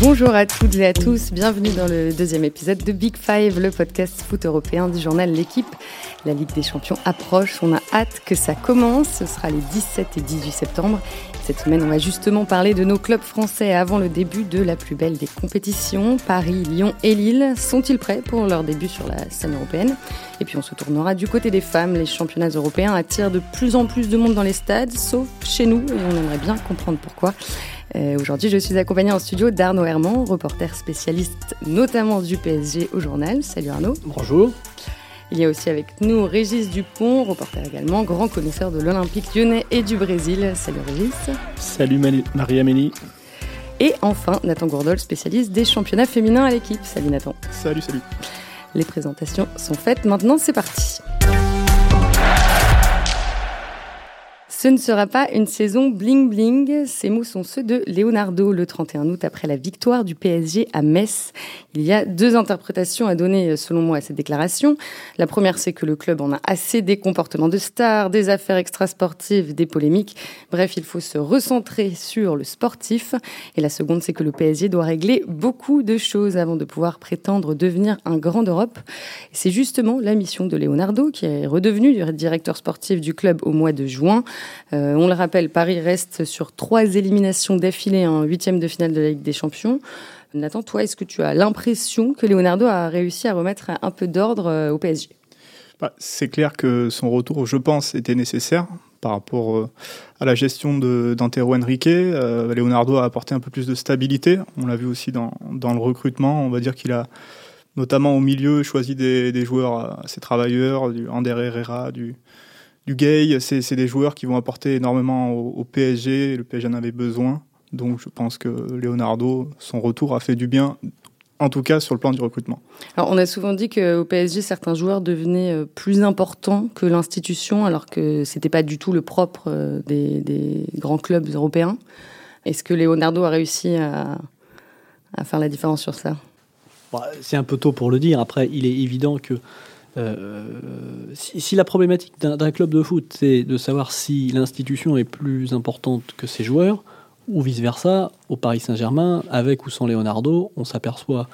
Bonjour à toutes et à tous, bienvenue dans le deuxième épisode de Big Five, le podcast foot européen du journal L'équipe. La Ligue des Champions approche, on a hâte que ça commence, ce sera les 17 et 18 septembre. Cette semaine, on va justement parler de nos clubs français avant le début de la plus belle des compétitions. Paris, Lyon et Lille sont-ils prêts pour leur début sur la scène européenne? Et puis on se tournera du côté des femmes. Les championnats européens attirent de plus en plus de monde dans les stades, sauf chez nous, et on aimerait bien comprendre pourquoi. Euh, aujourd'hui, je suis accompagnée en studio d'Arnaud Herman, reporter spécialiste notamment du PSG au journal. Salut Arnaud. Bonjour. Il y a aussi avec nous Régis Dupont, reporter également, grand connaisseur de l'Olympique lyonnais et du Brésil. Salut Régis. Salut Marie-Amélie. Et enfin, Nathan Gourdol, spécialiste des championnats féminins à l'équipe. Salut Nathan. Salut, salut. Les présentations sont faites, maintenant c'est parti. Ce ne sera pas une saison bling-bling. Ces mots sont ceux de Leonardo le 31 août après la victoire du PSG à Metz. Il y a deux interprétations à donner selon moi à cette déclaration. La première, c'est que le club en a assez des comportements de stars, des affaires extrasportives, des polémiques. Bref, il faut se recentrer sur le sportif. Et la seconde, c'est que le PSG doit régler beaucoup de choses avant de pouvoir prétendre devenir un grand d'Europe. C'est justement la mission de Leonardo, qui est redevenu directeur sportif du club au mois de juin. Euh, on le rappelle, Paris reste sur trois éliminations d'affilée en huitième de finale de la Ligue des Champions. Nathan, toi, est-ce que tu as l'impression que Leonardo a réussi à remettre un peu d'ordre euh, au PSG bah, C'est clair que son retour, je pense, était nécessaire par rapport euh, à la gestion d'Antero Henrique. Leonardo a apporté un peu plus de stabilité. On l'a vu aussi dans, le recrutement. On va dire qu'il a notamment au milieu choisi des, joueurs assez travailleurs, du Ander Herrera, du, du Gay, c'est des joueurs qui vont apporter énormément au, PSG. Le PSG en avait besoin. Donc je pense que Leonardo, son retour a fait du bien, en tout cas sur le plan du recrutement. Alors on a souvent dit qu'au PSG, certains joueurs devenaient euh, plus importants que l'institution, alors que ce n'était pas du tout le propre euh, des, grands clubs européens. Est-ce que Leonardo a réussi à, faire la différence sur ça? Bah, C'est un peu tôt pour le dire. Après, il est évident que euh, si, la problématique d'un club de foot, c'est de savoir si l'institution est plus importante que ses joueurs, ou vice-versa, au Paris Saint-Germain, avec ou sans Leonardo, on s'aperçoit,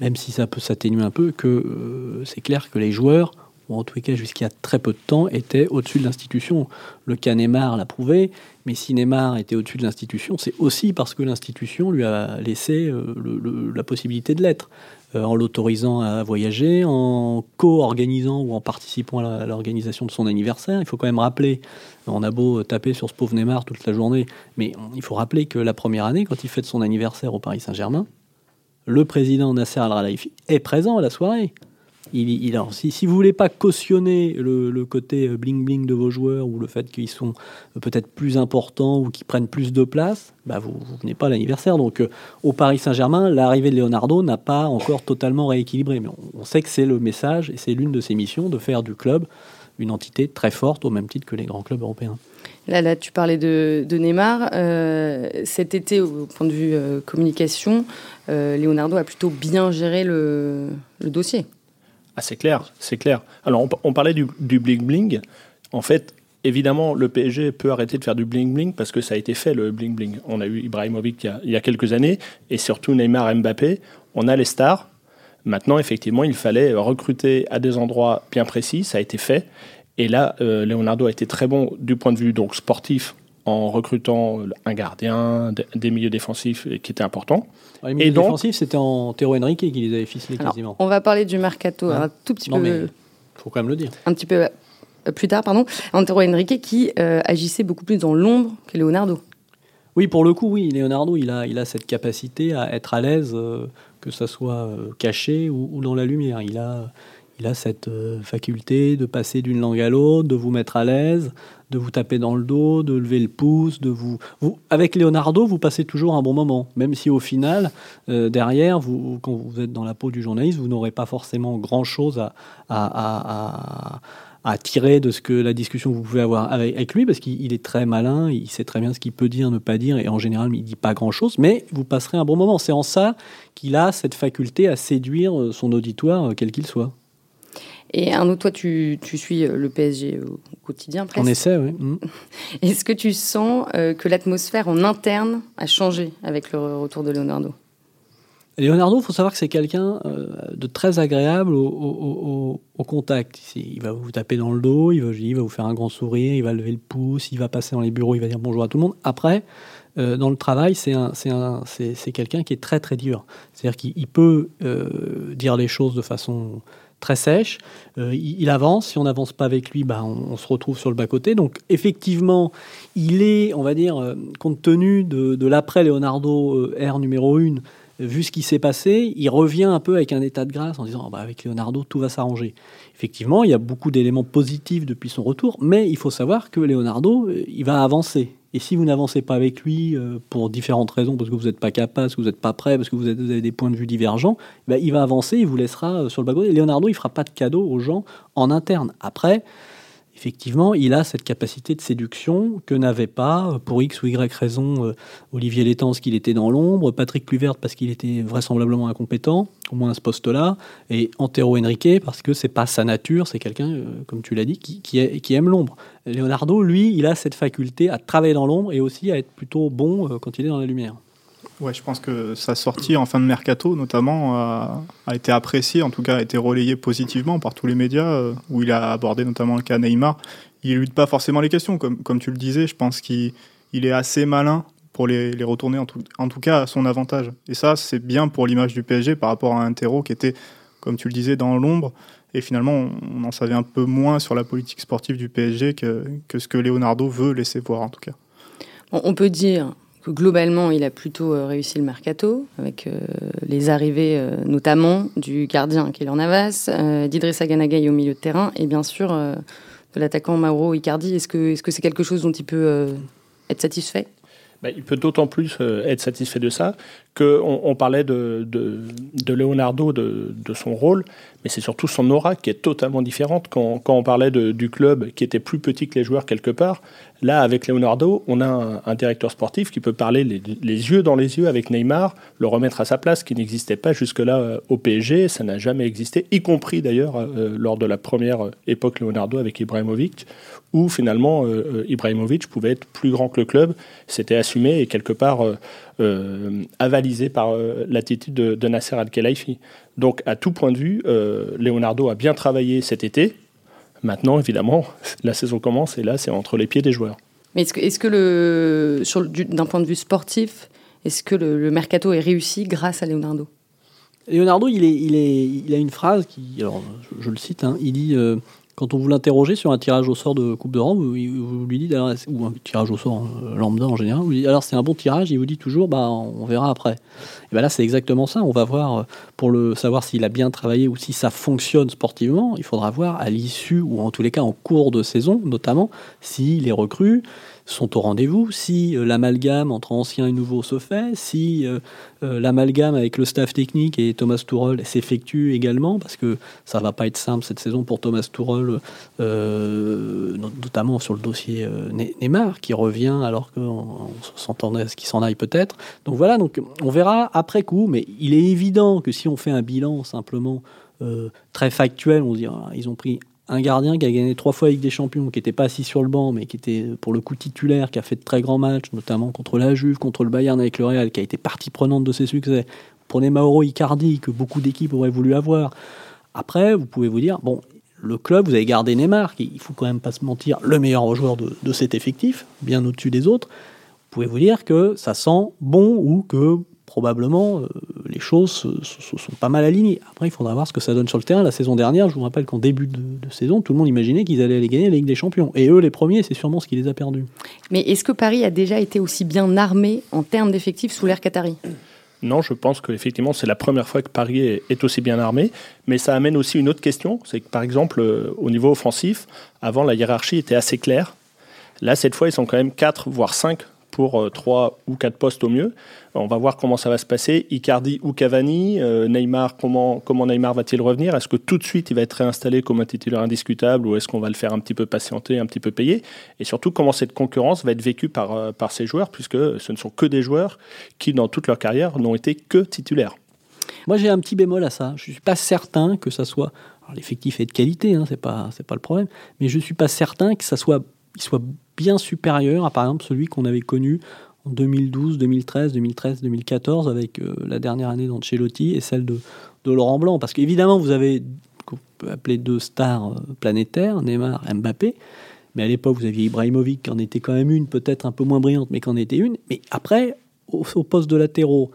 même si ça peut s'atténuer un peu, que euh, c'est clair que les joueurs, ou en tout cas jusqu'à très peu de temps, étaient au-dessus de l'institution. Le cas Neymar l'a prouvé, mais si Neymar était au-dessus de l'institution, c'est aussi parce que l'institution lui a laissé euh, la possibilité de l'être. Euh, en l'autorisant à voyager, en co-organisant ou en participant à l'organisation de son anniversaire. Il faut quand même rappeler, on a beau taper sur ce pauvre Neymar toute la journée, mais il faut rappeler que la première année, quand il fête son anniversaire au Paris Saint-Germain, le président Nasser Al-Khelaifi est présent à la soirée. Si, si vous voulez pas cautionner le, côté bling bling de vos joueurs ou le fait qu'ils sont peut-être plus importants ou qu'ils prennent plus de place, bah vous, vous venez pas à l'anniversaire. Donc euh, au Paris Saint-Germain, l'arrivée de Leonardo n'a pas encore totalement rééquilibré, mais on, sait que c'est le message et c'est l'une de ses missions de faire du club une entité très forte au même titre que les grands clubs européens. Là, tu parlais de, Neymar. Euh, cet été, au point de vue euh, communication, Leonardo a plutôt bien géré le dossier. Ah, c'est clair, c'est clair. Alors, on, parlait du, bling-bling. En fait, évidemment, le PSG peut arrêter de faire du bling-bling parce que ça a été fait, le bling-bling. On a eu Ibrahimovic il y a, quelques années et surtout Neymar Mbappé. On a les stars. Maintenant, effectivement, il fallait recruter à des endroits bien précis. Ça a été fait. Et là, euh, Leonardo a été très bon du point de vue donc sportif en recrutant un gardien, des milieux défensifs qui étaient importants. les milieux et donc, défensifs, c'était en Théo Henrique qui les avait ficelés quasiment. On va parler du mercato hein un tout petit non, peu. faut quand même le dire. Un petit peu euh, plus tard, pardon. Antero Henrique qui euh, agissait beaucoup plus dans l'ombre que Leonardo. Oui, pour le coup, oui, Leonardo, il a, il a cette capacité à être à l'aise, euh, que ça soit caché ou, ou, dans la lumière. Il a, il a cette faculté de passer d'une langue à l'autre, de vous mettre à l'aise, de vous taper dans le dos, de lever le pouce, de vous... avec Leonardo, vous passez toujours un bon moment, même si au final, euh, derrière, vous, quand vous êtes dans la peau du journaliste, vous n'aurez pas forcément grand-chose à, tirer de ce que la discussion que vous pouvez avoir avec, lui, parce qu'il est très malin, il sait très bien ce qu'il peut dire, ne pas dire, et en général, il dit pas grand-chose, mais vous passerez un bon moment. C'est en ça qu'il a cette faculté à séduire son auditoire, quel qu'il soit. Et Arnaud, toi, tu, tu suis euh, le PSG au quotidien presque. On essaie, oui. Mm. Est-ce que tu sens euh, que l'atmosphère en interne a changé avec le retour de Leonardo? Leonardo, il faut savoir que c'est quelqu'un de très agréable au, contact. Il va vous taper dans le dos, il va, il va vous faire un grand sourire, il va lever le pouce, il va passer dans les bureaux, il va dire bonjour à tout le monde. Après, euh, dans le travail, c'est quelqu'un qui est très très dur. C'est-à-dire qu'il peut euh, dire les choses de façon très sèche. Euh, il, avance. Si on n'avance pas avec lui, bah, on, se retrouve sur le bas-côté. Donc, effectivement, il est, on va dire, compte tenu de, l'après Leonardo R numéro 1, vu ce qui s'est passé, il revient un peu avec un état de grâce en disant ah bah, avec Leonardo, tout va s'arranger. Effectivement, il y a beaucoup d'éléments positifs depuis son retour, mais il faut savoir que Leonardo, il va avancer. Et si vous n'avancez pas avec lui euh, pour différentes raisons, parce que vous n'êtes pas capable, parce que vous n'êtes pas prêt, parce que vous, avez des points de vue divergents, ben, il va avancer, il vous laissera euh, sur le bas Leonardo, il fera pas de cadeau aux gens en interne. Après, effectivement, il a cette capacité de séduction que n'avait pas, euh, pour X ou Y raison, euh, Olivier Létang, parce qu'il était dans l'ombre, Patrick Kluivert, parce qu'il était vraisemblablement incompétent, au moins à ce poste-là, et Antero Henrique, parce que c'est pas sa nature, c'est quelqu'un, euh, comme tu l'as dit, qui, qui, aime l'ombre. Leonardo, lui, il a cette faculté à travailler dans l'ombre et aussi à être plutôt bon quand il est dans la lumière. Ouais, je pense que sa sortie en fin de mercato, notamment, a, été appréciée, en tout cas a été relayée positivement par tous les médias, euh, où il a abordé notamment le cas Neymar. Il élude pas forcément les questions, comme, tu le disais. Je pense qu'il est assez malin pour les, retourner, en tout, cas à son avantage. Et ça, c'est bien pour l'image du PSG par rapport à un terreau qui était, comme tu le disais, dans l'ombre. Et finalement, on en savait un peu moins sur la politique sportive du PSG que ce que Leonardo veut laisser voir, en tout cas. On peut dire globalement, il a plutôt euh, réussi le mercato, avec euh, les arrivées euh, notamment du gardien Kélan Navas, d'Idrissa Ganagay au milieu de terrain, et bien sûr de l'attaquant Mauro Icardi. Est-ce que c'est -ce c'est quelque chose dont il peut être satisfait? Bah, il peut d'autant plus être satisfait de ça on parlait de, Leonardo, de, son rôle, mais c'est surtout son aura qui est totalement différente. Quand, on parlait du club qui était plus petit que les joueurs quelque part, Là, avec Leonardo, on a un, directeur sportif qui peut parler les, yeux dans les yeux avec Neymar, le remettre à sa place, qui n'existait pas jusque-là euh, au PSG. Ça n'a jamais existé, y compris d'ailleurs euh, lors de la première euh, époque Leonardo avec Ibrahimovic, où finalement Ibrahimovic pouvait être plus grand que le club. C'était assumé et quelque part avalisé par l'attitude de, de, Nasser Al-Khelaifi. Donc, à tout point de vue, Leonardo a bien travaillé cet été Maintenant, évidemment, la saison commence et là, c'est entre les pieds des joueurs. Mais est-ce que, est que le, d'un point de vue sportif, est-ce que le, mercato est réussi grâce à Leonardo? Leonardo, il, est, il, est, il a une phrase qui, alors je, le cite, hein, il dit euh, quand on vous l'interroge sur un tirage au sort de Coupe d'Europe, vous, vous, lui dites, ou un tirage au sort euh, lambda en général, vous dites, alors c'est un bon tirage, il vous dit toujours, bah, on verra après. Et ben là, c'est exactement ça. On va voir, euh, pour le savoir s'il a bien travaillé ou si ça fonctionne sportivement, il faudra voir à l'issue, ou en tous les cas en cours de saison notamment, si les recrues, sont au rendez-vous, si euh, l'amalgame entre anciens et nouveaux se fait, si euh, euh, l'amalgame avec le staff technique et Thomas Tuchel s'effectue également, parce que ça va pas être simple cette saison pour Thomas Tuchel, notamment sur le dossier Neymar, qui revient alors qu'on s'entendait à ce qu'il s'en aille peut-être. Donc voilà, donc on verra après coup, mais il est évident que si on fait un bilan simplement très factuel, on se dit ah, ils ont pris un gardien qui a gagné trois fois avec des champions, qui n'était pas assis sur le banc, mais qui était pour le coup titulaire, qui a fait de très grands matchs, notamment contre la Juve, contre le Bayern avec le Real, qui a été partie prenante de ses succès. Prenez Mauro Icardi, que beaucoup d'équipes auraient voulu avoir. Après, vous pouvez vous dire, bon, le club, vous avez gardé Neymar, qui, il faut quand même pas se mentir, le meilleur joueur de, de cet effectif, bien au-dessus des autres. Vous pouvez vous dire que ça sent bon ou que probablement, euh, les choses se, sont pas mal alignées. Après, il faudra voir ce que ça donne sur le terrain. La saison dernière, je vous rappelle qu'en début de, saison, tout le monde imaginait qu'ils allaient aller gagner la Ligue des Champions. Et eux, les premiers, c'est sûrement ce qui les a perdus. Mais est-ce que Paris a déjà été aussi bien armé en termes d'effectifs sous l'ère Qatari? Non, je pense qu'effectivement, c'est la première fois que Paris est, aussi bien armé. Mais ça amène aussi une autre question. C'est que, par exemple, euh, au niveau offensif, avant, la hiérarchie était assez claire. Là, cette fois, ils sont quand même 4, voire 5 pour 3 euh, ou 4 postes au mieux. On va voir comment ça va se passer. Icardi ou Cavani, euh, Neymar, comment, comment Neymar va-t-il revenir? Est-ce que tout de suite il va être réinstallé comme un titulaire indiscutable ou est-ce qu'on va le faire un petit peu patienter, un petit peu payer? Et surtout, comment cette concurrence va être vécue par, euh, par ces joueurs, puisque ce ne sont que des joueurs qui, dans toute leur carrière, n'ont été que titulaires. Moi, j'ai un petit bémol à ça. Je ne suis pas certain que ça soit. L'effectif est de qualité, hein, c'est pas, pas le problème. Mais je ne suis pas certain que ça soit, soit bien supérieur à, par exemple, celui qu'on avait connu en 2012, 2013, 2013, 2014, avec la dernière année d'Ancelotti et celle de, Laurent Blanc. Parce qu'évidemment, vous avez qu'on peut appeler deux stars planétaires, Neymar, Mbappé. Mais à l'époque, vous aviez Ibrahimovic qui en était quand même une, peut-être un peu moins brillante, mais qui en était une. Mais après, au, poste de latéraux,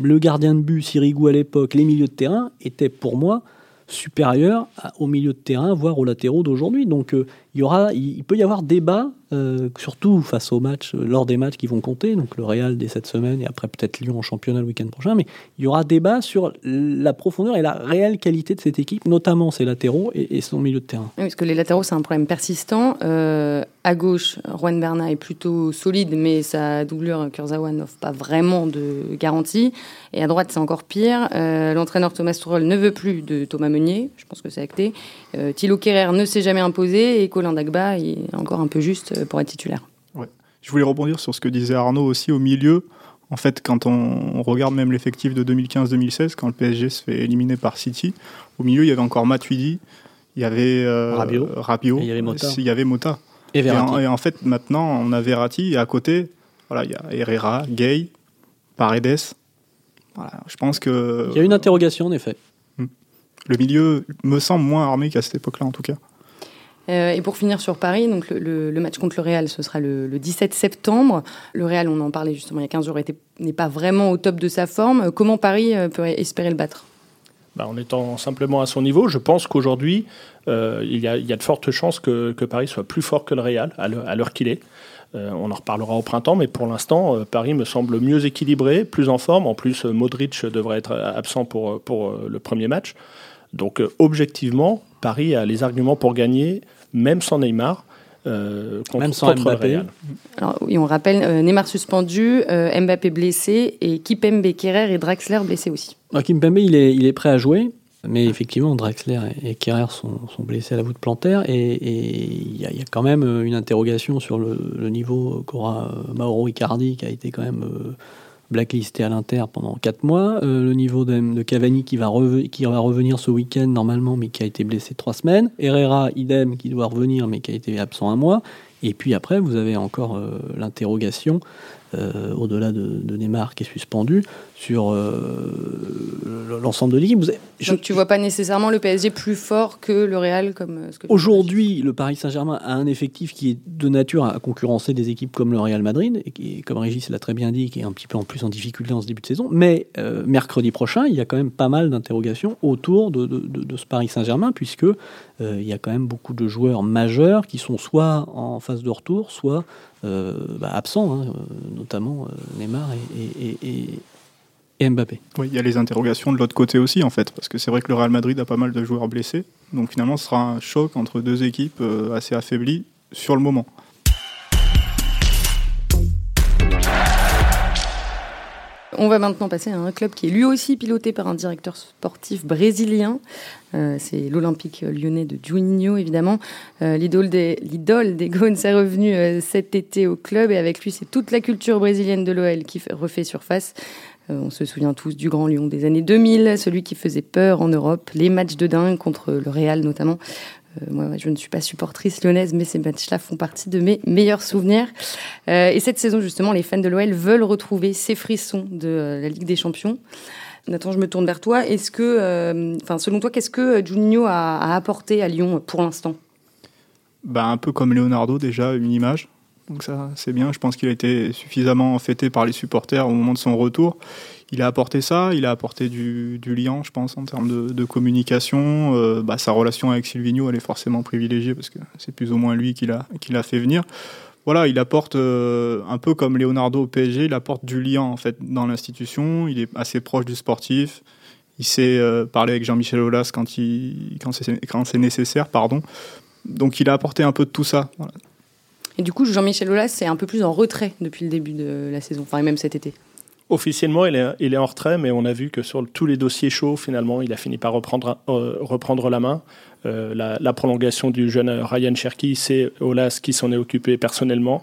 le gardien de but, Sirigu à l'époque, les milieux de terrain étaient pour moi supérieurs au milieu de terrain, voire aux latéraux d'aujourd'hui. Donc euh, il, y aura, il, peut y avoir débat, euh, surtout face aux matchs, euh, lors des matchs qui vont compter, donc le Real dès cette semaine et après peut-être Lyon en championnat le week-end prochain, mais il y aura débat sur la profondeur et la réelle qualité de cette équipe, notamment ses latéraux et, son milieu de terrain. Oui, parce que les latéraux, c'est un problème persistant. à gauche, Juan Bernat est plutôt solide, mais sa doublure Kurzawa n'offre pas vraiment de garantie. Et à droite, c'est encore pire. L'entraîneur Thomas Tuchel ne veut plus de Thomas Meunier, je pense que c'est acté. Thilo Kerrer ne s'est jamais imposé et Colin Dagba est encore un peu juste pour être titulaire. Ouais. Je voulais rebondir sur ce que disait Arnaud aussi au milieu. En fait, quand on, regarde même l'effectif de 2015-2016, quand le PSG se fait éliminer par City, au milieu, il y avait encore Matuidi, il y avait euh, Rabiot, il y avait Mota. Il y avait Mota. Et, et, en, fait, maintenant, on a Verratti, et à côté, voilà, il y a Herrera, Gay, Paredes. Voilà, je pense que... Il y a une interrogation, en effet. Hmm. Le milieu me semble moins armé qu'à cette époque-là, en tout cas. Euh, et pour finir sur Paris, donc le, match contre le Real, ce sera le, 17 septembre. Le Real, on en parlait justement il y a 15 jours, n'est pas vraiment au top de sa forme. Comment Paris euh, peut espérer le battre? Bah, en étant simplement à son niveau, je pense qu'aujourd'hui, euh, il, y a de fortes chances que, Paris soit plus fort que le Real à l'heure qu'il est. on en reparlera au printemps, mais pour l'instant, Paris me semble mieux équilibré, plus en forme. En plus, Modric devrait être absent pour le premier match. Donc, objectivement, Paris a les arguments pour gagner même sans Neymar. Euh, contre, même sans Mbappé. Alors, oui, on rappelle euh, Neymar suspendu, euh, Mbappé blessé et Kipembe, Kerrer et Draxler blessés aussi. Alors, Kimpembe, il est, il est prêt à jouer, mais effectivement, Draxler et Kerrer sont, sont blessés à la voûte plantaire et il y, a quand même une interrogation sur le, le niveau qu'aura Mauro Icardi, qui a été quand même blacklisté à l'Inter pendant 4 mois. Euh, le niveau de, de Cavani qui va, qui va revenir ce week-end normalement, mais qui a été blessé 3 semaines. Herrera, idem, qui doit revenir, mais qui a été absent un mois. Et puis après, vous avez encore euh, l'interrogation euh, au-delà de, Neymar qui est suspendu, sur euh, l'ensemble de l'équipe. Donc tu vois pas nécessairement le PSG plus fort que le Real comme euh, ce que Aujourd'hui, le Paris Saint-Germain a un effectif qui est de nature à concurrencer des équipes comme le Real Madrid, et qui, comme Régis l'a très bien dit, qui est un petit peu en plus en difficulté en ce début de saison. Mais mercredi prochain, il y a quand même pas mal d'interrogations autour de, de, ce Paris Saint-Germain, puisque il y a quand même beaucoup de joueurs majeurs qui sont soit en phase de retour, soit euh, bah, absents, hein, euh, notamment euh, Neymar et, Mbappé. Oui, il y a les interrogations de l'autre côté aussi, en fait, parce que c'est vrai que le Real Madrid a pas mal de joueurs blessés. Donc finalement, ce sera un choc entre deux équipes assez affaiblies sur le moment. On va maintenant passer à un club qui est lui aussi piloté par un directeur sportif brésilien. Euh, c'est l'Olympique lyonnais de Juninho, évidemment. Euh, l'idole des, l'idole des Gones est revenu euh, cet été au club et avec lui, c'est toute la culture brésilienne de l'OL qui refait surface. On se souvient tous du Grand Lyon des années 2000, celui qui faisait peur en Europe, les matchs de dingue contre le Real notamment. Euh, moi, je ne suis pas supportrice lyonnaise, mais ces matchs-là font partie de mes meilleurs souvenirs. Euh, et cette saison, justement, les fans de l'OL veulent retrouver ces frissons de euh, la Ligue des Champions. Nathan, je me tourne vers toi. Est-ce que, selon toi, qu'est-ce que Juninho a, apporté à Lyon pour l'instant? Bah, Un peu comme Leonardo, déjà, une image. Donc ça, c'est bien. Je pense qu'il a été suffisamment fêté par les supporters au moment de son retour il a apporté ça, il a apporté du, lien, je pense, en termes de, communication. Euh, bah, sa relation avec Silvino, elle est forcément privilégiée parce que c'est plus ou moins lui qui l'a fait venir. Voilà, il apporte euh, un peu comme Leonardo au PSG, il apporte du lien en fait dans l'institution. Il est assez proche du sportif. Il sait euh, parler avec Jean-Michel Aulas quand, quand c'est nécessaire, pardon. Donc il a apporté un peu de tout ça. Et du coup, Jean-Michel Aulas, c'est un peu plus en retrait depuis le début de la saison, enfin même cet été. Officiellement, il est, il est, en retrait, mais on a vu que sur tous les dossiers chauds, finalement, il a fini par reprendre, euh, reprendre la main. Euh, la, prolongation du jeune Ryan Cherky, c'est Olas qui s'en est occupé personnellement.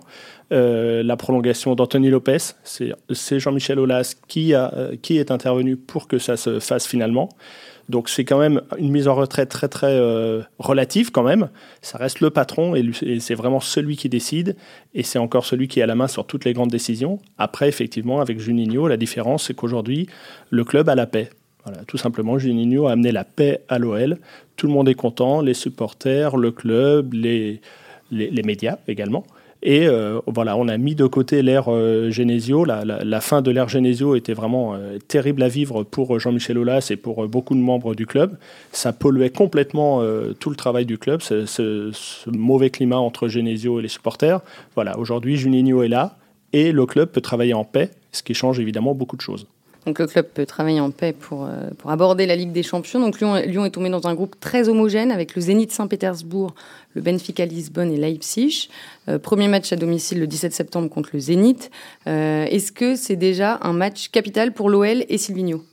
Euh, la prolongation d'Anthony Lopez, c'est Jean-Michel Olas qui, a, qui est intervenu pour que ça se fasse finalement. Donc c'est quand même une mise en retraite très très euh, relative quand même. Ça reste le patron et, c'est vraiment celui qui décide et c'est encore celui qui a la main sur toutes les grandes décisions. Après effectivement avec Juninho, la différence c'est qu'aujourd'hui le club a la paix. Tout simplement, Juninho a amené la paix à l'OL. Tout le monde est content, les supporters, le club, les médias également. Et euh, voilà, on a mis de côté l'ère euh, Genesio. La, fin de l'ère Genesio était vraiment euh, terrible à vivre pour Jean-Michel Aulas et pour beaucoup de membres du club. Ça polluait complètement tout le travail du club, ce, mauvais climat entre Genesio et les supporters. Voilà, aujourd'hui, Juninho est là et le club peut travailler en paix, ce qui change évidemment beaucoup de choses. Donc le club peut travailler en paix pour, euh, pour aborder la Ligue des Champions. Donc Lyon, Lyon, est tombé dans un groupe très homogène avec le Zénith Saint-Pétersbourg, le Benfica Lisbonne et Leipzig. Euh, premier match à domicile le 17 septembre contre le Zénith. Euh, est-ce que c'est déjà un match capital pour l'OL et Silvino?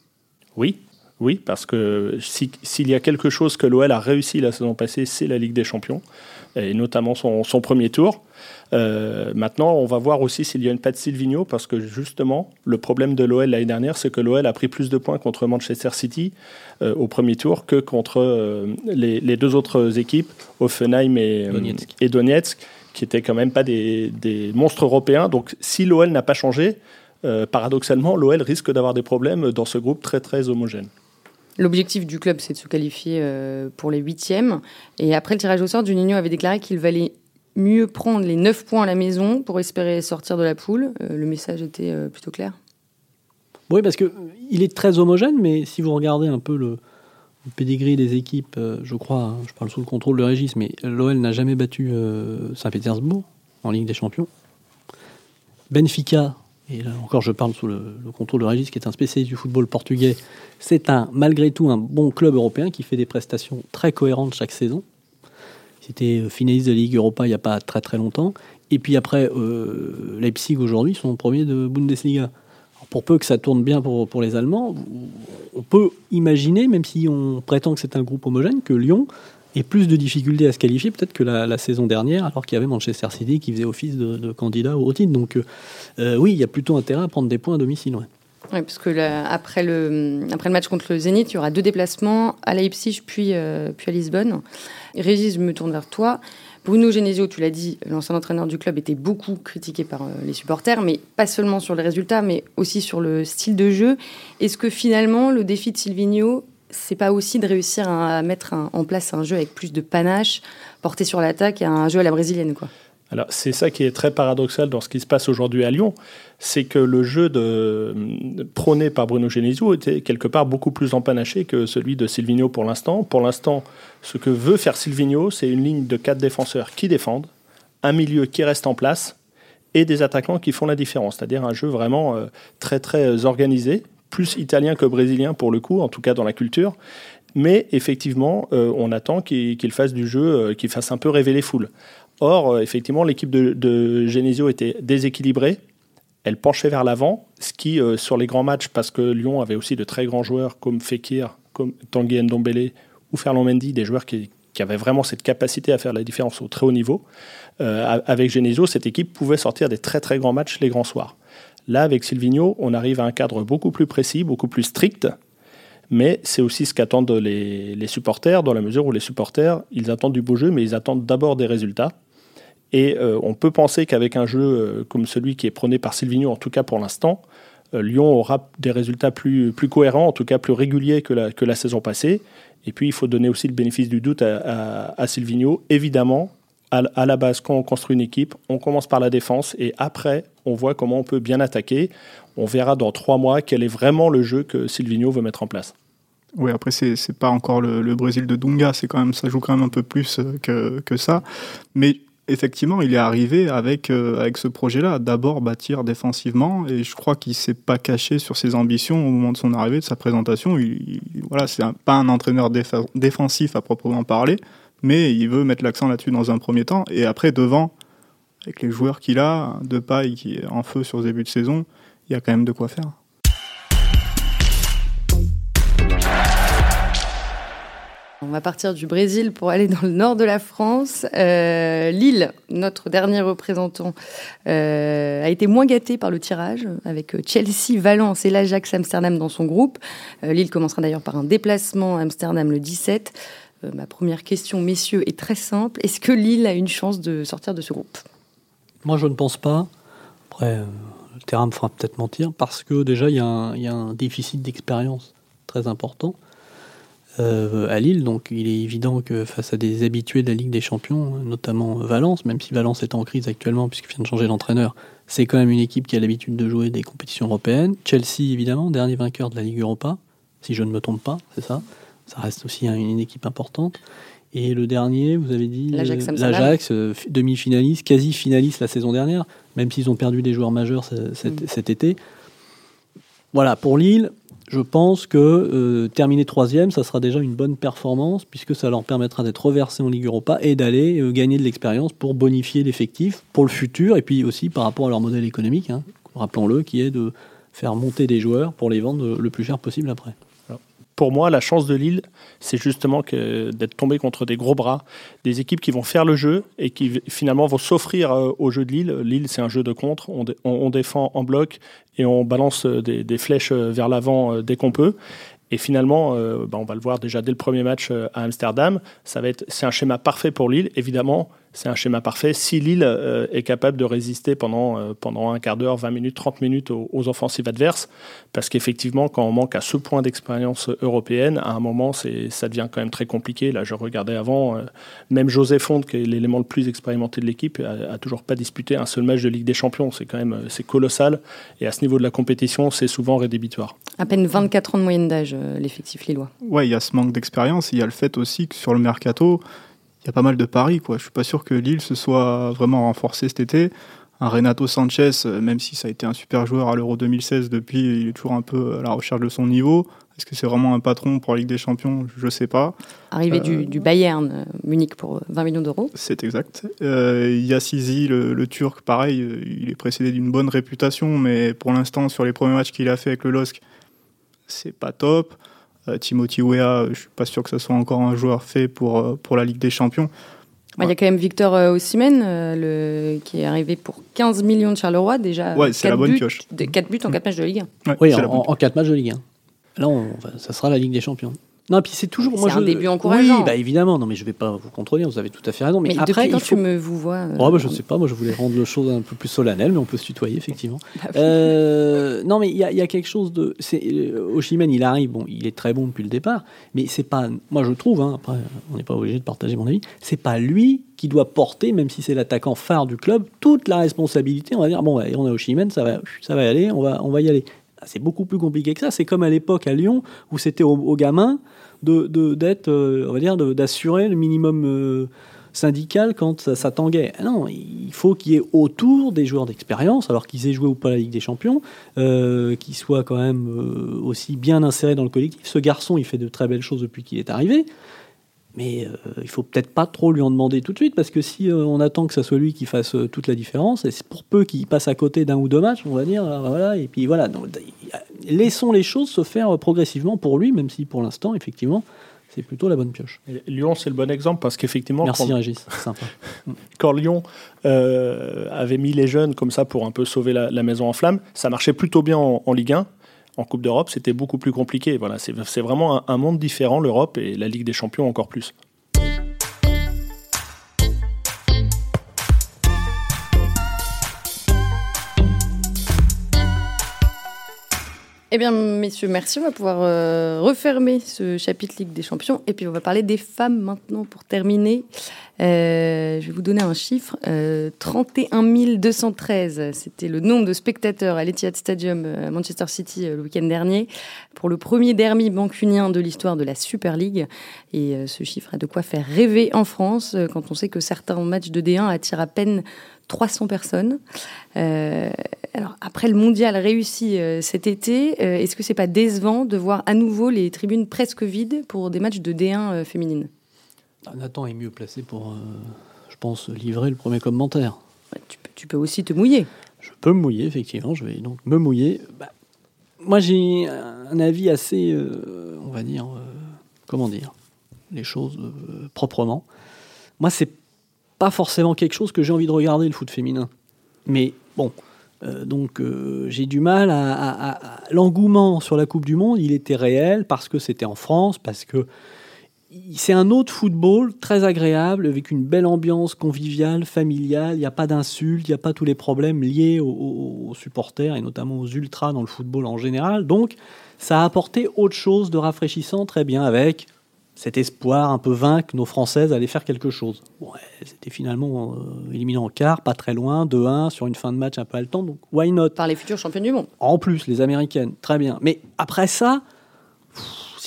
Oui, oui, parce que s'il y a quelque chose que l'OL a réussi la saison passée, c'est la Ligue des Champions, et notamment son, son premier tour. Euh, maintenant, on va voir aussi s'il y a une patte Silvino, parce que justement, le problème de l'OL l'année dernière, c'est que l'OL a pris plus de points contre Manchester City euh, au premier tour que contre euh, les, deux autres équipes, Offenheim et Donetsk. et Donetsk, qui étaient quand même pas des, des monstres européens. Donc, si l'OL n'a pas changé, paradoxalement, l'OL risque d'avoir des problèmes dans ce groupe très très homogène. L'objectif du club, c'est de se qualifier pour les huitièmes. Et après le tirage au sort, Juninho avait déclaré qu'il valait mieux prendre les 9 points à la maison pour espérer sortir de la poule. Euh, le message était euh, plutôt clair. Oui, parce qu'il est très homogène, mais si vous regardez un peu le, pedigree des équipes, euh, je crois, hein, je parle sous le contrôle de Régis, mais l'OL n'a jamais battu Saint-Pétersbourg en Ligue des Champions. Benfica, et là encore je parle sous le, le, contrôle de Régis, qui est un spécialiste du football portugais, c'est un, malgré tout un bon club européen qui fait des prestations très cohérentes chaque saison. C'était euh, finaliste de la Ligue Europa il n'y a pas très très longtemps. Et puis après, euh, Leipzig aujourd'hui sont premiers de Bundesliga. pour peu que ça tourne bien pour, pour les Allemands, on peut imaginer, même si on prétend que c'est un groupe homogène, que Lyon ait plus de difficultés à se qualifier peut-être que la, saison dernière, alors qu'il y avait Manchester City qui faisait office de, candidat au titre. Donc euh, oui, il y a plutôt intérêt à prendre des points à domicile. Oui, parce que après, le, après le match contre le Zénith, il y aura deux déplacements à Leipzig puis, puis à Lisbonne. Régis, je me tourne vers toi. Bruno Genesio, tu l'as dit, l'ancien entraîneur du club était beaucoup critiqué par euh, les supporters, mais pas seulement sur les résultats, mais aussi sur le style de jeu. Est-ce que finalement, le défi de Silvino, c'est pas aussi de réussir à mettre en place un jeu avec plus de panache, porté sur l'attaque et un jeu à la brésilienne, quoi? Alors c'est ça qui est très paradoxal dans ce qui se passe aujourd'hui à Lyon, c'est que le jeu de, prôné par Bruno Genesio était quelque part beaucoup plus empanaché que celui de Silvino pour l'instant. Pour l'instant, ce que veut faire Silvino, c'est une ligne de quatre défenseurs qui défendent, un milieu qui reste en place et des attaquants qui font la différence, c'est-à-dire un jeu vraiment euh, très très organisé, plus italien que brésilien pour le coup, en tout cas dans la culture. Mais effectivement, euh, on attend qu'il fasse du jeu, euh, qu'il fasse un peu rêver les foules. Or, euh, effectivement, l'équipe de, Genesio était déséquilibrée. Elle penchait vers l'avant, ce qui, euh, sur les grands matchs, parce que Lyon avait aussi de très grands joueurs comme Fekir, comme Tanguy Ndombele ou Ferland Mendy, des joueurs qui, avaient vraiment cette capacité à faire la différence au très haut niveau. Euh, avec Genesio, cette équipe pouvait sortir des très très grands matchs les grands soirs. Là, avec Silvino, on arrive à un cadre beaucoup plus précis, beaucoup plus strict, mais c'est aussi ce qu'attendent les, les, supporters, dans la mesure où les supporters, ils attendent du beau jeu, mais ils attendent d'abord des résultats. Et euh, on peut penser qu'avec un jeu euh, comme celui qui est prôné par Silvino, en tout cas pour l'instant, euh, Lyon aura des résultats plus, cohérents, en tout cas plus réguliers que la, saison passée. Et puis il faut donner aussi le bénéfice du doute à, à, Silvino. Évidemment, à, la base, quand on construit une équipe, on commence par la défense et après, on voit comment on peut bien attaquer. On verra dans trois mois quel est vraiment le jeu que Silvino veut mettre en place. Oui, après, c'est, c'est pas encore le, Brésil de Dunga, quand même, ça joue quand même un peu plus que, que ça. Mais effectivement, il est arrivé avec, euh, avec ce projet-là, d'abord bâtir défensivement, et je crois qu'il s'est pas caché sur ses ambitions au moment de son arrivée, de sa présentation. Il, voilà, c'est pas un entraîneur défensif à proprement parler, mais il veut mettre l'accent là-dessus dans un premier temps, et après devant, avec les joueurs qu'il a, de paille qui est en feu sur ce début de saison, il y a quand même de quoi faire. Va partir du Brésil pour aller dans le nord de la France. Euh, Lille, notre dernier représentant, euh, a été moins gâté par le tirage, avec Chelsea, Valence et l'Ajax Amsterdam dans son groupe. Euh, Lille commencera d'ailleurs par un déplacement à Amsterdam le 17. Euh, ma première question, messieurs, est très simple. Est-ce que Lille a une chance de sortir de ce groupe? Moi, je ne pense pas. Après, euh, le terrain me fera peut-être mentir, parce que déjà, il y a un déficit d'expérience très important euh, à Lille. Donc, il est évident que face à des habitués de la Ligue des Champions, notamment Valence, même si Valence est en crise actuellement, puisqu'il vient de changer d'entraîneur, c'est quand même une équipe qui a l'habitude de jouer des compétitions européennes. Chelsea, évidemment, dernier vainqueur de la Ligue Europa, si je ne me trompe pas, c'est ça. Ça reste aussi un- une équipe importante. Et le dernier, vous avez dit L'Ajax euh, l'Ajax, euh, fi- demi-finaliste, quasi finaliste la saison dernière, même s'ils ont perdu des joueurs majeurs cet, Mm. cet été. Voilà, pour Lille, je pense que euh, terminer troisième, ça sera déjà une bonne performance, puisque ça leur permettra d'être reversés en Ligue Europa et d'aller euh, gagner de l'expérience pour bonifier l'effectif pour le futur, et puis aussi par rapport à leur modèle économique, hein, rappelons-le, qui est de faire monter des joueurs pour les vendre le plus cher possible après. Pour moi, la chance de Lille, c'est justement d'être tombé contre des gros bras, des équipes qui vont faire le jeu et qui finalement vont s'offrir euh, au jeu de Lille. Lille, c'est un jeu de contre. On, dé- on- on défend en bloc et on balance euh, des, flèches euh, vers l'avant dès qu'on peut. Et finalement, bah, on va le voir déjà dès le premier match à Amsterdam. Ça va être, c'est un schéma parfait pour Lille. Évidemment, c'est un schéma parfait si Lille euh, est capable de résister pendant, euh, pendant un quart d'heure, 20 minutes, 30 minutes aux, aux offensives adverses. Parce qu'effectivement, quand on manque à ce point d'expérience européenne, à un moment, c'est, ça devient quand même très compliqué. Là, je regardais avant, euh, même José Fonte, qui est l'élément le plus expérimenté de l'équipe, a, a toujours pas disputé un seul match de Ligue des Champions. C'est quand même c'est colossal. Et à ce niveau de la compétition, c'est souvent rédhibitoire. À peine 24 ans de moyenne d'âge, l'effectif lillois. Ouais, il y a ce manque d'expérience. Il y a le fait aussi que sur le mercato, y a pas mal de paris. Quoi. Je suis pas sûr que Lille se soit vraiment renforcé cet été. Un Renato Sanchez, euh, même si ça a été un super joueur à l'Euro 2016, depuis, il est toujours un peu à la recherche de son niveau. Est-ce que c'est vraiment un patron pour la Ligue des Champions? Je sais pas. Arrivé Euh, du, du Bayern euh, Munich pour euh, 20 millions d'euros. C'est exact. Euh, Yassizi, le, le Turc, pareil, il est précédé d'une bonne réputation, mais pour l'instant, sur les premiers matchs qu'il a fait avec le LOSC, c'est pas top. Euh, Timothy Weah, je suis pas sûr que ce soit encore un joueur fait pour, euh, pour la Ligue des Champions. Bah, Il y a quand même Victor euh, Osimhen, euh, le, qui est arrivé pour 15 millions de Charleroi, déjà. Ouais, c'est la quatre bonne buts, pioche. de- 4 buts en 4 matchs de Ligue 1. Ouais, Oui, en, en, 4 matchs de Ligue 1. Là, on, ça sera la Ligue des Champions. Non, puis c'est toujours. C'est un je- début encourageant. Oui, bah évidemment. Non, mais je vais pas vous contredire. Vous avez tout à fait raison. Mais, Mais, après, depuis quand faut. tu me vous vois euh, Oh, bah, je sais pas. Moi, je voulais rendre le chose un peu plus solennel, mais on peut se tutoyer, effectivement. bah oui. Euh, non, mais il y, a- il y a quelque chose de. euh, Oshimen, il arrive. Bon, il est très bon depuis le départ, mais c'est pas. Moi, je trouve. hein, après, on n'est pas obligé de partager mon avis. C'est pas lui qui doit porter, même si c'est l'attaquant phare du club, toute la responsabilité. On va dire bon, allez, on a Oshimen, ça va, ça va aller. On va, on va y aller. Ah, C'est beaucoup plus compliqué que ça. C'est comme à l'époque à Lyon où c'était aux, aux gamins de euh, d'assurer le minimum. euh, syndical quand ça, tanguait. Ah Non, il faut qu'il y ait autour des joueurs d'expérience, alors qu'ils aient joué ou pas la Ligue des Champions, euh, qu'ils soient quand même aussi bien insérés dans le collectif. Ce garçon, il fait de très belles choses depuis qu'il est arrivé, mais euh, il faut peut-être pas trop lui en demander tout de suite, parce que si euh, on attend que ça soit lui qui fasse euh, toute la différence, et c'est pour peu qu'il passe à côté d'un ou deux matchs, on va dire, euh, voilà, et puis voilà. Donc, laissons les choses se faire progressivement pour lui, même si pour l'instant, effectivement, c'est plutôt la bonne pioche. Lyon, c'est le bon exemple parce qu'effectivement, Merci quand, Régis, sympa. quand Lyon euh, avait mis les jeunes comme ça pour un peu sauver la, la maison en flammes, ça marchait plutôt bien en, en Ligue 1. En Coupe d'Europe, c'était beaucoup plus compliqué. Voilà, c'est vraiment un, un monde différent, l'Europe et la Ligue des Champions encore plus. Eh bien, messieurs, merci. On va pouvoir euh, refermer ce chapitre Ligue des Champions. Et puis, on va parler des femmes maintenant pour terminer. Euh, je vais vous donner un chiffre. Euh, 31 213, c'était le nombre de spectateurs à l'Etihad Stadium euh, à Manchester City le week-end dernier pour le premier derby mancunien de l'histoire de la Super League. Et ce chiffre a de quoi faire rêver en France quand on sait que certains matchs de D1 attirent à peine 300 personnes. Euh, alors après le mondial réussi euh, cet été, euh, est-ce que c'est pas décevant de voir à nouveau les tribunes presque vides pour des matchs de D1 euh, féminines? Ah, Nathan est mieux placé pour, je pense, livrer le premier commentaire. Ouais, tu, peux, tu peux aussi te mouiller. Je peux me mouiller, effectivement, je vais donc me mouiller. Bah, moi, j'ai un avis assez, on va dire, comment dire, les choses proprement. Moi, c'est pas forcément quelque chose que j'ai envie de regarder le foot féminin. Mais bon, donc j'ai du mal à l'engouement sur la Coupe du Monde. Il était réel parce que c'était en France, parce que c'est un autre football très agréable, avec une belle ambiance conviviale, familiale. Il n'y a pas d'insultes, il n'y a pas tous les problèmes liés aux, supporters et notamment aux ultras dans le football en général. Donc, ça a apporté autre chose de rafraîchissant, très bien, avec cet espoir un peu vain que nos Françaises allaient faire quelque chose. C'était finalement euh, éliminé en quart, pas très loin, 2-1 sur une fin de match un peu haletant, donc why not? Par les futurs champions du monde. En plus, les Américaines, très bien. Mais après ça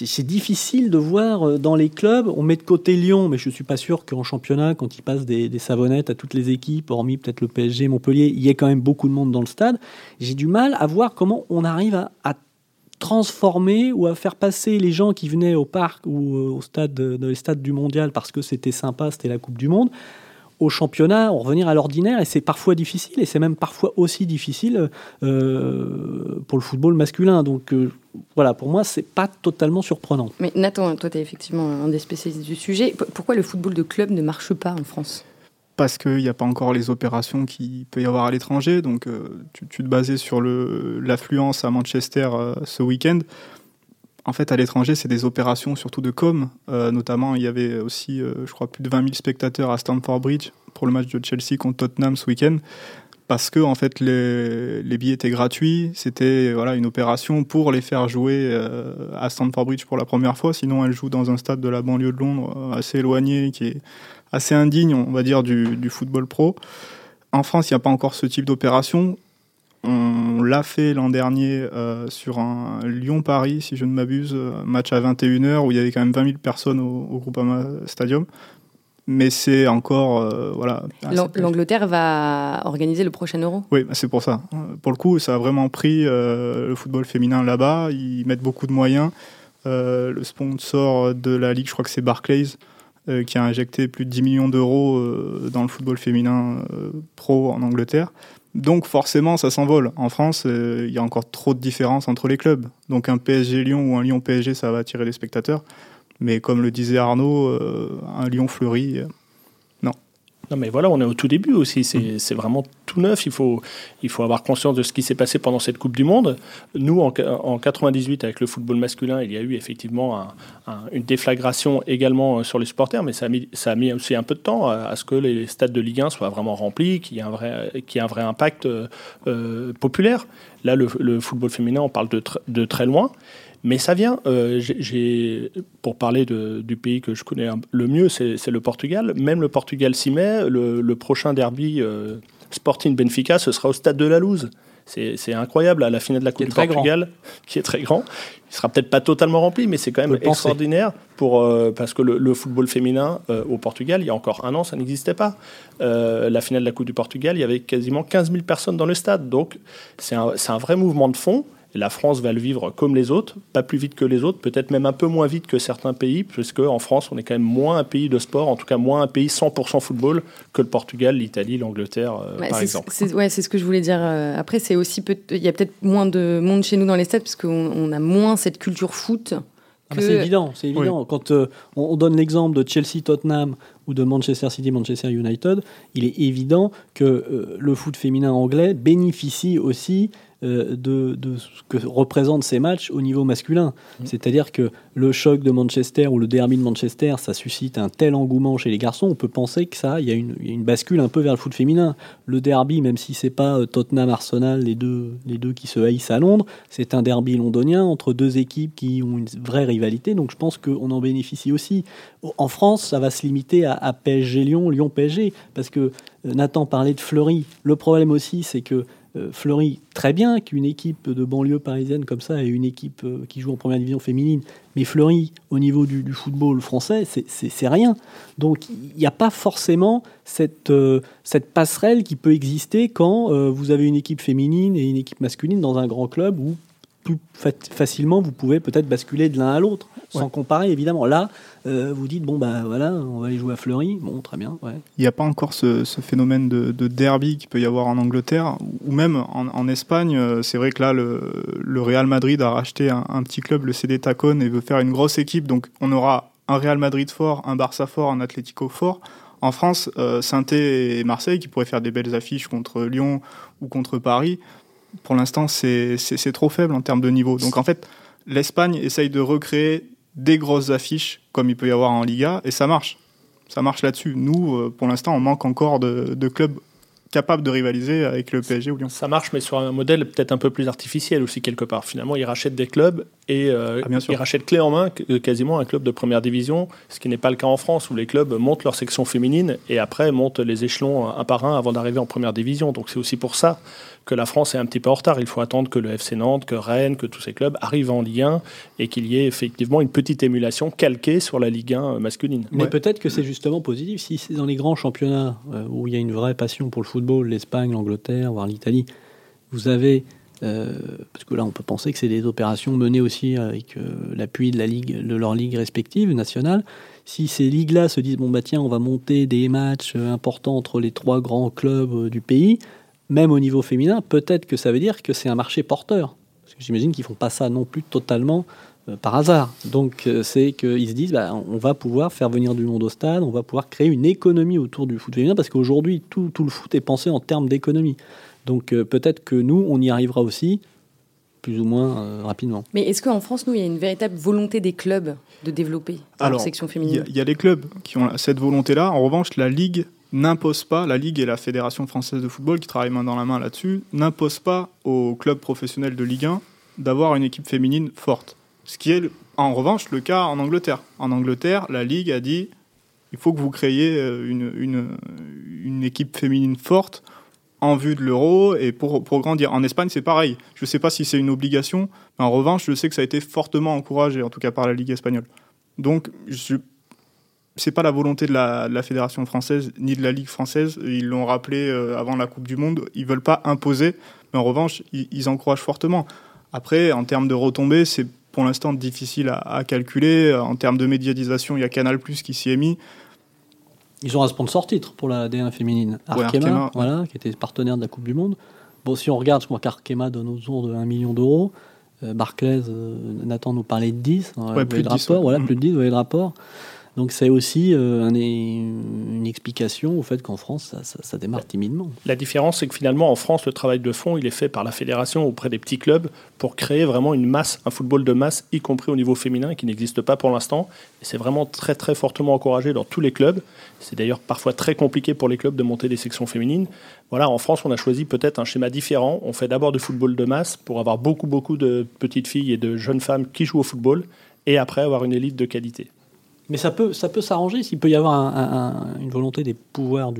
c'est difficile de voir euh, dans les clubs. On met de côté Lyon, mais je ne suis pas sûr qu'en championnat, quand ils passent des, savonnettes à toutes les équipes, hormis peut-être le PSG, Montpellier, il y ait quand même beaucoup de monde dans le stade. J'ai du mal à voir comment on arrive à, transformer ou à faire passer les gens qui venaient au parc ou euh, au stade, dans les stades du mondial parce que c'était sympa, c'était la Coupe du Monde, au championnat, en revenir à l'ordinaire, et c'est parfois difficile, et c'est même parfois aussi difficile euh, pour le football masculin. Donc euh, voilà, pour moi, c'est pas totalement surprenant. Mais Nathan, toi, tu es effectivement un des spécialistes du sujet. Pourquoi le football de club ne marche pas en France? Parce qu'il n'y a pas encore les opérations qu'il peut y avoir à l'étranger. Donc, euh, tu, te basais sur l'affluence à Manchester ce week-end en fait, à l'étranger, c'est des opérations surtout de com. Euh, notamment, il y avait aussi, euh, je crois, plus de 20 000 spectateurs à Stamford Bridge pour le match de Chelsea contre Tottenham ce week-end. Parce que, en fait, les, billets étaient gratuits. C'était voilà, une opération pour les faire jouer euh, à Stamford Bridge pour la première fois. Sinon, elles jouent dans un stade de la banlieue de Londres assez éloigné, qui est assez indigne, on va dire, du, du football pro. En France, il n'y a pas encore ce type d'opération. On l'a fait l'an dernier euh, sur un Lyon-Paris, si je ne m'abuse, euh, match à 21h où il y avait quand même 20 000 personnes au, au Groupama Stadium. Mais c'est encore. Euh, voilà. L'Angleterre va organiser le prochain Euro Oui, bah, c'est pour ça. Pour le coup, ça a vraiment pris le football féminin là-bas. Ils mettent beaucoup de moyens. le sponsor de la ligue, je crois que c'est Barclays, qui a injecté plus de 10 millions d'euros dans le football féminin pro en Angleterre. Donc forcément, ça s'envole. En France, euh, il y a encore trop de différences entre les clubs. Donc un PSG Lyon ou un Lyon PSG, ça va attirer des spectateurs. Mais comme le disait Arnaud, euh, un Lyon Fleury, euh, non, mais voilà, on est au tout début aussi. C'est vraiment tout neuf. Il faut, il faut avoir conscience de ce qui s'est passé pendant cette Coupe du Monde. Nous, en, en 98, avec le football masculin, il y a eu effectivement une déflagration également euh, sur les supporters, mais ça a mis, ça a mis aussi un peu de temps à, ce que les stades de Ligue 1 soient vraiment remplis, qu'il y ait un vrai, qu'il y ait un vrai impact euh, euh, populaire. Là, le, le, football féminin, on parle de, de très loin. Mais ça vient, euh, j'ai, pour parler du pays que je connais le mieux, c'est, le Portugal. Même le Portugal s'y met. Le, prochain derby euh, Sporting Benfica, ce sera au stade de la Louse. C'est, incroyable, à la finale de la Coupe du Portugal, qui est très grand. Il sera peut-être pas totalement rempli, mais c'est quand même extraordinaire pour, euh, parce que le, football féminin au Portugal, il y a encore un an, ça n'existait pas. la finale de la Coupe du Portugal, il y avait quasiment 15 000 personnes dans le stade. Donc c'est un, c'est un vrai mouvement de fond la France va le vivre comme les autres, pas plus vite que les autres, peut-être même un peu moins vite que certains pays, puisque en France, on est quand même moins un pays de sport, en tout cas moins un pays 100% football que le Portugal, l'Italie, l'Angleterre, euh, par exemple. C'est, ouais, c'est ce que je voulais dire. Euh, après, c'est aussi il y a peut-être moins de monde chez nous dans les stades, parce qu'on on a moins cette culture foot. Ah, c'est évident, c'est évident. Quand euh, on, donne l'exemple de Chelsea-Tottenham ou de Manchester City-Manchester United, il est évident que le foot féminin anglais bénéficie aussi euh, de, ce que représentent ces matchs au niveau masculin. Mmh. C'est-à-dire que le choc de Manchester ou le derby de Manchester, ça suscite un tel engouement chez les garçons, on peut penser que ça, il y, a une bascule un peu vers le foot féminin. Le derby, même si c'est pas euh, Tottenham-Arsenal, les deux, les deux qui se haïssent à Londres, c'est un derby londonien entre deux équipes qui ont une vraie rivalité, donc je pense qu'on en bénéficie aussi. En France, ça va se limiter à, à PSG-Lyon, Lyon-PSG, parce que euh, Nathan parlait de Fleury. Le problème aussi, c'est que euh, Fleury, très bien qu'une équipe de banlieue parisienne comme ça ait une équipe euh, qui joue en première division féminine, mais Fleury, au niveau du, football français, c'est rien. Donc il n'y a pas forcément cette, euh, cette passerelle qui peut exister quand vous avez une équipe féminine et une équipe masculine dans un grand club où plus facilement vous pouvez peut-être basculer de l'un à l'autre, sans comparer évidemment. Là, euh, vous dites bon bah voilà, on va aller jouer à Fleury, bon très bien. Ouais. Il n'y a pas encore ce, phénomène de, derby qu'il peut y avoir en Angleterre ou même en, Espagne. Euh, c'est vrai que là le, Real Madrid a racheté un, petit club, le CD Tacon, et veut faire une grosse équipe, donc on aura un Real Madrid fort, un Barça fort, un Atlético fort. En France, euh, saint et Marseille, qui pourraient faire des belles affiches contre Lyon ou contre Paris, pour l'instant, c'est trop faible en termes de niveau. Donc en fait, l'Espagne essaye de recréer des grosses affiches comme il peut y avoir en Liga, et ça marche. Ça marche là-dessus. Nous, euh, pour l'instant, on manque encore de, de clubs capable de rivaliser avec le PSG ou Lyon. Ça marche, mais sur un modèle peut-être un peu plus artificiel aussi quelque part. Finalement, ils rachètent des clubs et euh, ah, ils rachètent clé en main euh, quasiment un club de première division, ce qui n'est pas le cas en France où les clubs montent leur section féminine et après montent les échelons un par un avant d'arriver en première division. Donc c'est aussi pour ça que la France est un petit peu en retard. Il faut attendre que le FC Nantes, que Rennes, que tous ces clubs arrivent en Ligue 1 et qu'il y ait effectivement une petite émulation calquée sur la Ligue 1 masculine. Mais peut-être que c'est justement positif si c'est dans les grands championnats euh, où il y a une vraie passion pour le football, l'Espagne, l'Angleterre, voire l'Italie, vous avez euh, parce que là, on peut penser que c'est des opérations menées aussi avec euh, l'appui de, la ligue, de leur ligue respective nationale. Si ces ligues-là se disent bon bah tiens, on va monter des matchs importants entre les trois grands clubs du pays, même au niveau féminin, peut-être que ça veut dire que c'est un marché porteur. J'imagine qu'ils font pas ça non plus totalement euh, par hasard. Donc euh, c'est qu'ils se disent, bah, on va pouvoir faire venir du monde au stade, on va pouvoir créer une économie autour du foot féminin, parce qu'aujourd'hui, tout, tout, le foot est pensé en termes d'économie. Donc euh, peut-être que nous, on y arrivera aussi, plus ou moins rapidement. Mais est-ce qu'en France, nous, il y a une véritable volonté des clubs de développer la section féminine? Il y, y, a des clubs qui ont cette volonté-là. En revanche, la Ligue n'impose pas, la Ligue et la Fédération française de football, qui travaillent main dans la main là-dessus, n'impose pas aux clubs professionnels de Ligue 1 d'avoir une équipe féminine forte. Ce qui est en revanche le cas en Angleterre. En Angleterre, la Ligue a dit il faut que vous créiez euh, une, une, équipe féminine forte en vue de l'euro et pour, pour, grandir. En Espagne, c'est pareil. Je ne sais pas si c'est une obligation, mais en revanche, je sais que ça a été fortement encouragé, en tout cas par la Ligue espagnole. Donc, je c'est pas la volonté de la, fédération française ni de la ligue française. Ils l'ont rappelé euh, avant la Coupe du Monde. Ils veulent pas imposer, mais en revanche, ils, encouragent fortement. Après, en termes de retombées, c'est pour l'instant difficile à, calculer. En termes de médiatisation, il y a Canal Plus qui s'y est mis. Ils ont un sponsor titre pour la D1 féminine. Arkema, voilà, qui était partenaire de la Coupe du Monde. Bon, si on regarde, je crois qu'Arkema donne autour de 1 million d'euros. Euh, Barclays, euh, Nathan nous parlait de 10. Ouais, plus, de 10 voilà, plus de 10, vous voyez le rapport. Donc c'est aussi euh, une explication au fait qu'en France, ça, démarre timidement. La différence, c'est que finalement, en France, le travail de fond, il est fait par la fédération auprès des petits clubs pour créer vraiment une masse, un football de masse, y compris au niveau féminin, qui n'existe pas pour l'instant. Et c'est vraiment très, très fortement encouragé dans tous les clubs. C'est d'ailleurs parfois très compliqué pour les clubs de monter des sections féminines. Voilà, en France, on a choisi peut-être un schéma différent. On fait d'abord du football de masse pour avoir beaucoup, beaucoup de petites filles et de jeunes femmes qui jouent au football et après avoir une élite de qualité. Mais ça peut, ça peut s'arranger s'il peut y avoir une volonté des pouvoirs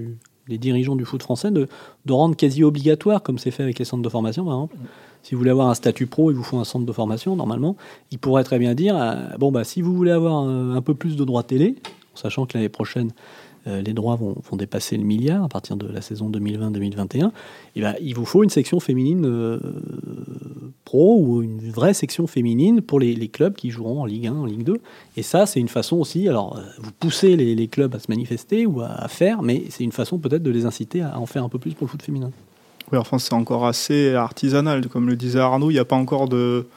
des dirigeants du foot français de, rendre quasi obligatoire, comme c'est fait avec les centres de formation par exemple. Si vous voulez avoir un statut pro, il vous faut un centre de formation, normalement. Il pourrait très bien dire, euh, bon, bah, si vous voulez avoir un, un peu plus de droits télé, en sachant que l'année prochaine, euh, les droits vont, dépasser le milliard à partir de la saison 2020-2021, et ben, il vous faut une section féminine euh, pro ou une vraie section féminine pour les, clubs qui joueront en Ligue 1, en Ligue 2. Et ça, c'est une façon aussi, alors euh, vous poussez les, clubs à se manifester ou à, faire, mais c'est une façon peut-être de les inciter à en faire un peu plus pour le foot féminin. Oui, en France, c'est encore assez artisanal. Comme le disait Arnaud, il n'y a pas encore de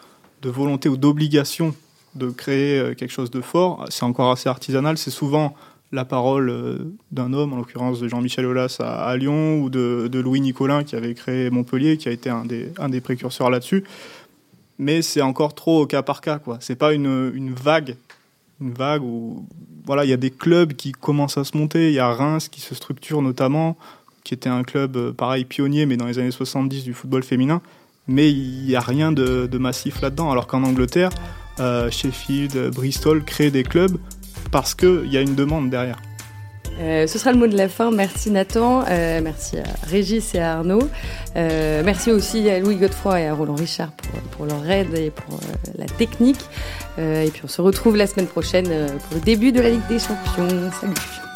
volonté ou d'obligation de créer quelque chose de fort. C'est encore assez artisanal. C'est souvent la parole euh, d'un homme, en l'occurrence de Jean-Michel Aulas à, Lyon, ou de, Louis Nicolin qui avait créé Montpellier, qui a été un des, un des précurseurs là-dessus. Mais c'est encore trop au cas par cas, quoi. C'est pas une, une, vague, une vague où voilà, il y a des clubs qui commencent à se monter. Il y a Reims qui se structure notamment, qui était un club euh, pareil pionnier, mais dans les années 70 du football féminin. Mais il n'y a rien de, massif là-dedans. Alors qu'en Angleterre, euh, Sheffield, Bristol créent des clubs parce qu'il y a une demande derrière. Euh, ce sera le mot de la fin. Merci Nathan, euh, merci à Régis et à Arnaud. Euh, merci aussi à Louis Godefroy et à Roland Richard pour, pour leur aide et pour la technique. et puis on se retrouve la semaine prochaine pour le début de la Ligue des Champions. Salut